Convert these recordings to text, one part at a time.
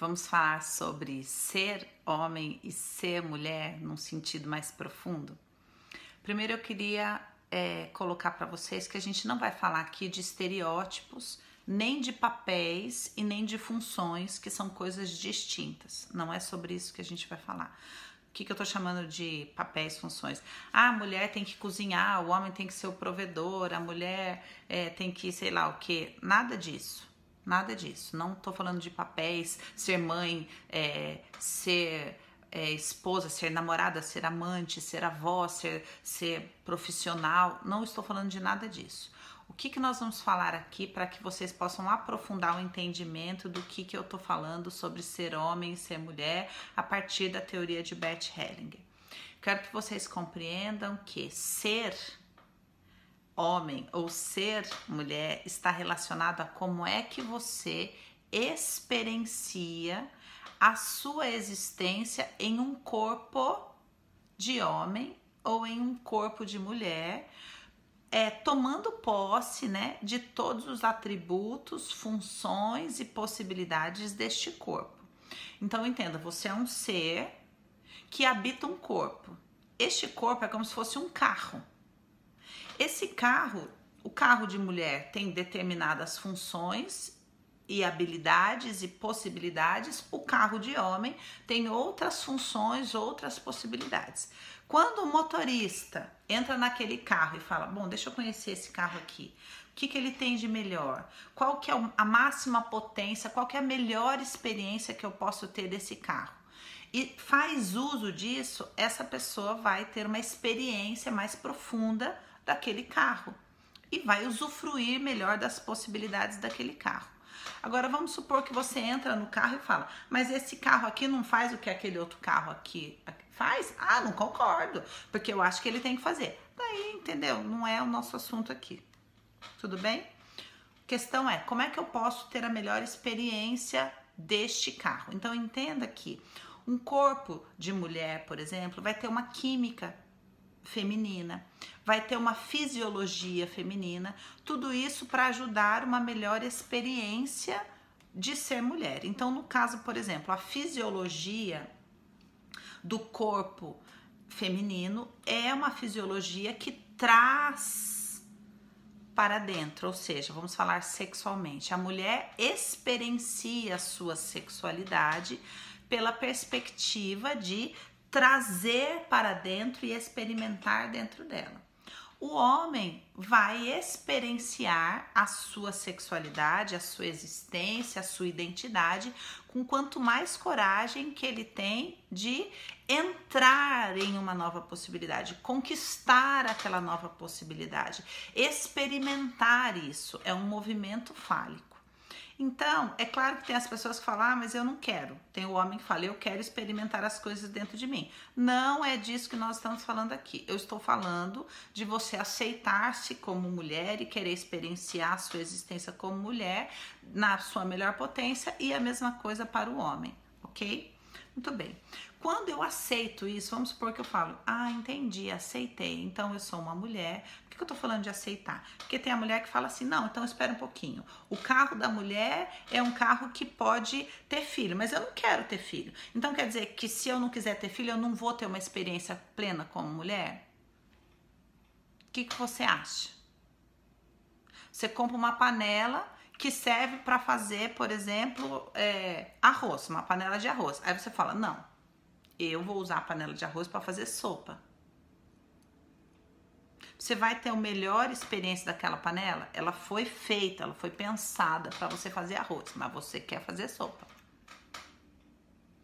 Vamos falar sobre ser homem e ser mulher num sentido mais profundo? Primeiro eu queria é, colocar para vocês que a gente não vai falar aqui de estereótipos, nem de papéis e nem de funções, que são coisas distintas. Não é sobre isso que a gente vai falar. O que, que eu tô chamando de papéis, funções? Ah, a mulher tem que cozinhar, o homem tem que ser o provedor, a mulher é, tem que, sei lá o que. Nada disso. Nada disso. Não estou falando de papéis, ser mãe, é, ser é, esposa, ser namorada, ser amante, ser avó, ser, ser profissional. Não estou falando de nada disso. O que, que nós vamos falar aqui para que vocês possam aprofundar o entendimento do que, que eu estou falando sobre ser homem e ser mulher a partir da teoria de Beth Hellinger. Quero que vocês compreendam que ser homem ou ser mulher está relacionado a como é que você experiencia a sua existência em um corpo de homem ou em um corpo de mulher, é, tomando posse né, de todos os atributos, funções e possibilidades deste corpo. Então entenda, você é um ser que habita um corpo. Este corpo é como se fosse um carro. Esse carro, o carro de mulher tem determinadas funções e habilidades e possibilidades, o carro de homem tem outras funções, outras possibilidades. Quando o motorista entra naquele carro e fala: Bom, deixa eu conhecer esse carro aqui. O que, que ele tem de melhor? Qual que é a máxima potência? Qual que é a melhor experiência que eu posso ter desse carro? E faz uso disso, essa pessoa vai ter uma experiência mais profunda daquele carro e vai usufruir melhor das possibilidades daquele carro. Agora vamos supor que você entra no carro e fala: "Mas esse carro aqui não faz o que aquele outro carro aqui faz?" "Ah, não concordo, porque eu acho que ele tem que fazer." Daí, entendeu? Não é o nosso assunto aqui. Tudo bem? Questão é: como é que eu posso ter a melhor experiência deste carro? Então entenda que um corpo de mulher, por exemplo, vai ter uma química feminina, vai ter uma fisiologia feminina, tudo isso para ajudar uma melhor experiência de ser mulher. Então, no caso, por exemplo, a fisiologia do corpo feminino é uma fisiologia que traz para dentro, ou seja, vamos falar sexualmente. A mulher experiencia a sua sexualidade pela perspectiva de trazer para dentro e experimentar dentro dela. O homem vai experienciar a sua sexualidade, a sua existência, a sua identidade, com quanto mais coragem que ele tem de entrar em uma nova possibilidade, conquistar aquela nova possibilidade, experimentar isso. É um movimento fálico. Então, é claro que tem as pessoas que falam, ah, mas eu não quero. Tem o homem que fala, eu quero experimentar as coisas dentro de mim. Não é disso que nós estamos falando aqui. Eu estou falando de você aceitar-se como mulher e querer experienciar a sua existência como mulher na sua melhor potência e a mesma coisa para o homem, ok? Muito bem. Quando eu aceito isso, vamos supor que eu falo, ah, entendi, aceitei, então eu sou uma mulher. Por que eu tô falando de aceitar? Porque tem a mulher que fala assim, não, então espera um pouquinho. O carro da mulher é um carro que pode ter filho, mas eu não quero ter filho. Então quer dizer que se eu não quiser ter filho, eu não vou ter uma experiência plena como mulher? O que, que você acha? Você compra uma panela que serve para fazer, por exemplo, é, arroz, uma panela de arroz. Aí você fala, não, eu vou usar a panela de arroz para fazer sopa. Você vai ter a melhor experiência daquela panela? Ela foi feita, ela foi pensada para você fazer arroz, mas você quer fazer sopa.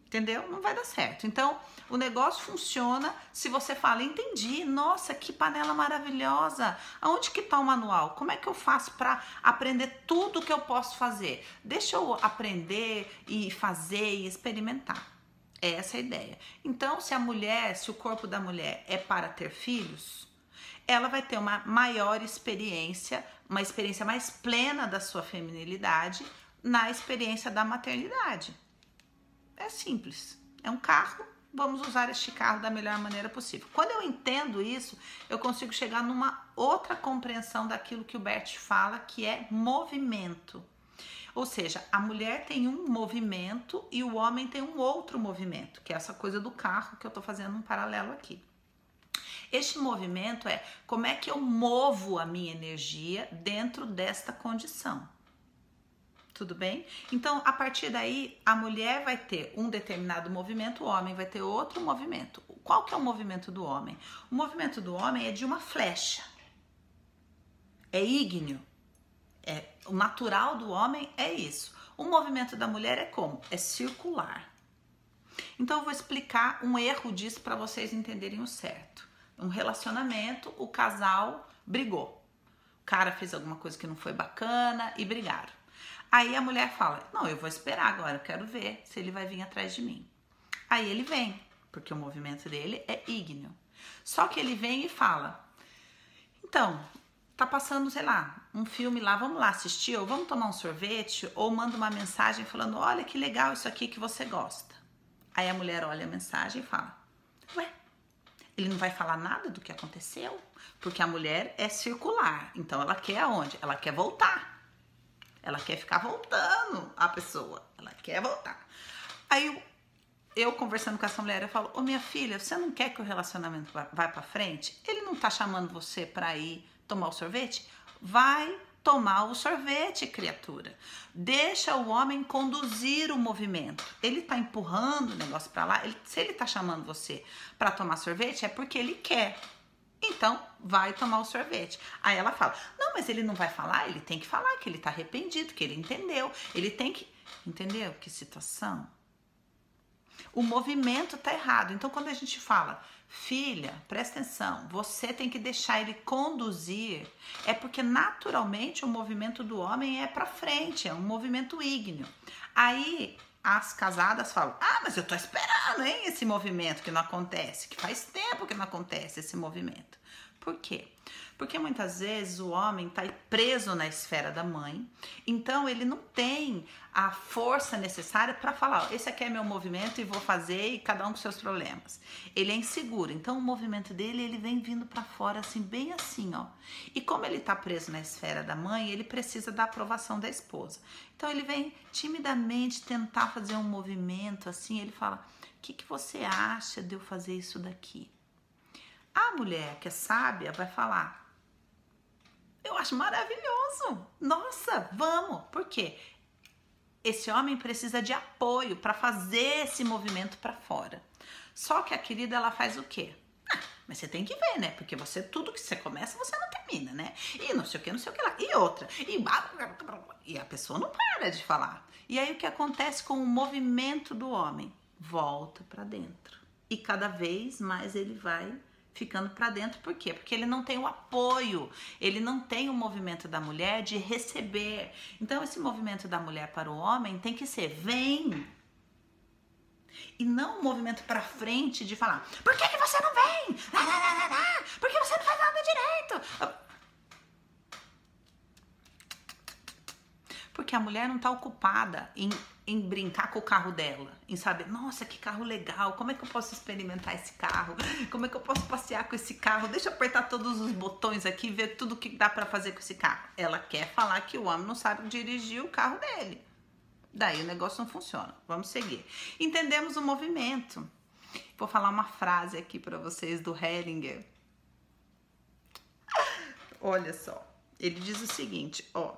Entendeu? Não vai dar certo. Então, o negócio funciona se você fala, entendi, nossa, que panela maravilhosa. Aonde que tá o manual? Como é que eu faço para aprender tudo que eu posso fazer? Deixa eu aprender e fazer e experimentar. É essa a ideia. Então, se a mulher, se o corpo da mulher é para ter filhos, ela vai ter uma maior experiência, uma experiência mais plena da sua feminilidade na experiência da maternidade. É simples. É um carro, vamos usar este carro da melhor maneira possível. Quando eu entendo isso, eu consigo chegar numa outra compreensão daquilo que o Bert fala, que é movimento. Ou seja, a mulher tem um movimento e o homem tem um outro movimento, que é essa coisa do carro que eu tô fazendo um paralelo aqui. Este movimento é como é que eu movo a minha energia dentro desta condição. Tudo bem? Então, a partir daí, a mulher vai ter um determinado movimento, o homem vai ter outro movimento. Qual que é o movimento do homem? O movimento do homem é de uma flecha. É ígneo. É, o natural do homem é isso. O movimento da mulher é como? É circular. Então eu vou explicar um erro disso para vocês entenderem o certo. Um relacionamento, o casal brigou. O cara fez alguma coisa que não foi bacana e brigaram. Aí a mulher fala: Não, eu vou esperar agora, eu quero ver se ele vai vir atrás de mim. Aí ele vem, porque o movimento dele é ígneo. Só que ele vem e fala: Então, tá passando, sei lá, um filme lá, vamos lá assistir, ou vamos tomar um sorvete, ou manda uma mensagem falando: Olha que legal isso aqui que você gosta. Aí a mulher olha a mensagem e fala: Ué, ele não vai falar nada do que aconteceu? Porque a mulher é circular, então ela quer aonde? Ela quer voltar. Ela quer ficar voltando a pessoa. Ela quer voltar. Aí eu, eu conversando com essa mulher, eu falo: Ô minha filha, você não quer que o relacionamento vá, vá para frente? Ele não tá chamando você para ir tomar o sorvete? Vai tomar o sorvete, criatura. Deixa o homem conduzir o movimento. Ele tá empurrando o negócio para lá. Ele, se ele tá chamando você para tomar sorvete, é porque ele quer. Então, vai tomar o sorvete. Aí ela fala: Não, mas ele não vai falar, ele tem que falar que ele tá arrependido, que ele entendeu. Ele tem que. Entendeu? Que situação. O movimento tá errado. Então, quando a gente fala, filha, presta atenção, você tem que deixar ele conduzir, é porque naturalmente o movimento do homem é para frente, é um movimento ígneo. Aí as casadas falam: Ah, mas eu tô esperando, hein, esse movimento que não acontece, que faz tempo que não acontece esse movimento. Por quê? Porque muitas vezes o homem está preso na esfera da mãe, então ele não tem a força necessária para falar: esse aqui é meu movimento e vou fazer, e cada um com seus problemas. Ele é inseguro, então o movimento dele ele vem vindo para fora, assim, bem assim, ó. E como ele está preso na esfera da mãe, ele precisa da aprovação da esposa. Então ele vem timidamente tentar fazer um movimento assim, ele fala: o que, que você acha de eu fazer isso daqui? A mulher que é sábia vai falar: eu acho maravilhoso. Nossa, vamos. Por quê? Esse homem precisa de apoio para fazer esse movimento para fora. Só que a querida ela faz o quê? Ah, mas você tem que ver, né? Porque você tudo que você começa, você não termina, né? E não sei o que, não sei o que lá. E outra. E, e a pessoa não para de falar. E aí o que acontece com o movimento do homem? Volta para dentro. E cada vez mais ele vai ficando para dentro. Por quê? Porque ele não tem o apoio, ele não tem o movimento da mulher de receber. Então, esse movimento da mulher para o homem tem que ser: vem. E não o movimento para frente de falar: por que, que você não vem? Por que você não faz nada direito? Porque a mulher não está ocupada em em brincar com o carro dela, em saber, nossa, que carro legal, como é que eu posso experimentar esse carro? Como é que eu posso passear com esse carro? Deixa eu apertar todos os botões aqui ver tudo que dá para fazer com esse carro. Ela quer falar que o homem não sabe dirigir o carro dele. Daí o negócio não funciona. Vamos seguir. Entendemos o movimento. Vou falar uma frase aqui para vocês do Hellinger. Olha só, ele diz o seguinte, ó,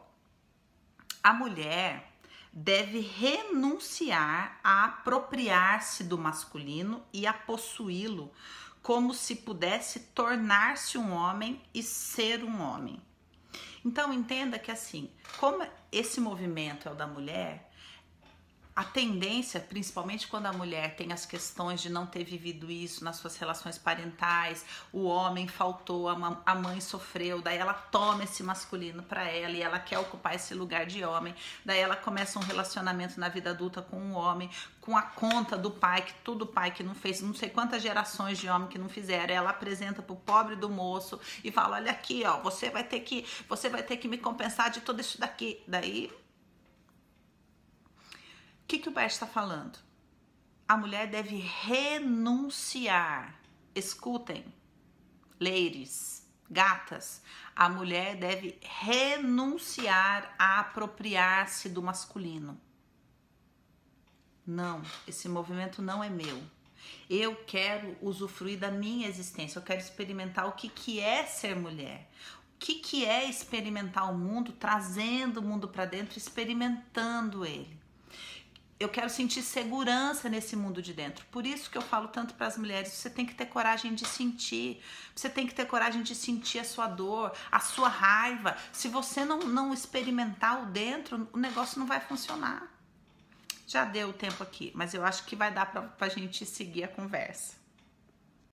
a mulher deve renunciar a apropriar-se do masculino e a possuí-lo como se pudesse tornar-se um homem e ser um homem. Então entenda que assim, como esse movimento é o da mulher, a tendência, principalmente quando a mulher tem as questões de não ter vivido isso nas suas relações parentais, o homem faltou, a mãe sofreu, daí ela toma esse masculino para ela e ela quer ocupar esse lugar de homem, daí ela começa um relacionamento na vida adulta com um homem, com a conta do pai, que tudo pai que não fez, não sei quantas gerações de homem que não fizeram, ela apresenta pro pobre do moço e fala: "Olha aqui, ó, você vai ter que, você vai ter que me compensar de tudo isso daqui". Daí que, que o Bert está falando? A mulher deve renunciar. Escutem, ladies, Gatas, a mulher deve renunciar a apropriar-se do masculino. Não, esse movimento não é meu. Eu quero usufruir da minha existência, eu quero experimentar o que, que é ser mulher. O que, que é experimentar o mundo, trazendo o mundo para dentro, experimentando ele eu quero sentir segurança nesse mundo de dentro. Por isso que eu falo tanto para as mulheres, você tem que ter coragem de sentir. Você tem que ter coragem de sentir a sua dor, a sua raiva. Se você não, não experimentar o dentro, o negócio não vai funcionar. Já deu o tempo aqui, mas eu acho que vai dar para a gente seguir a conversa.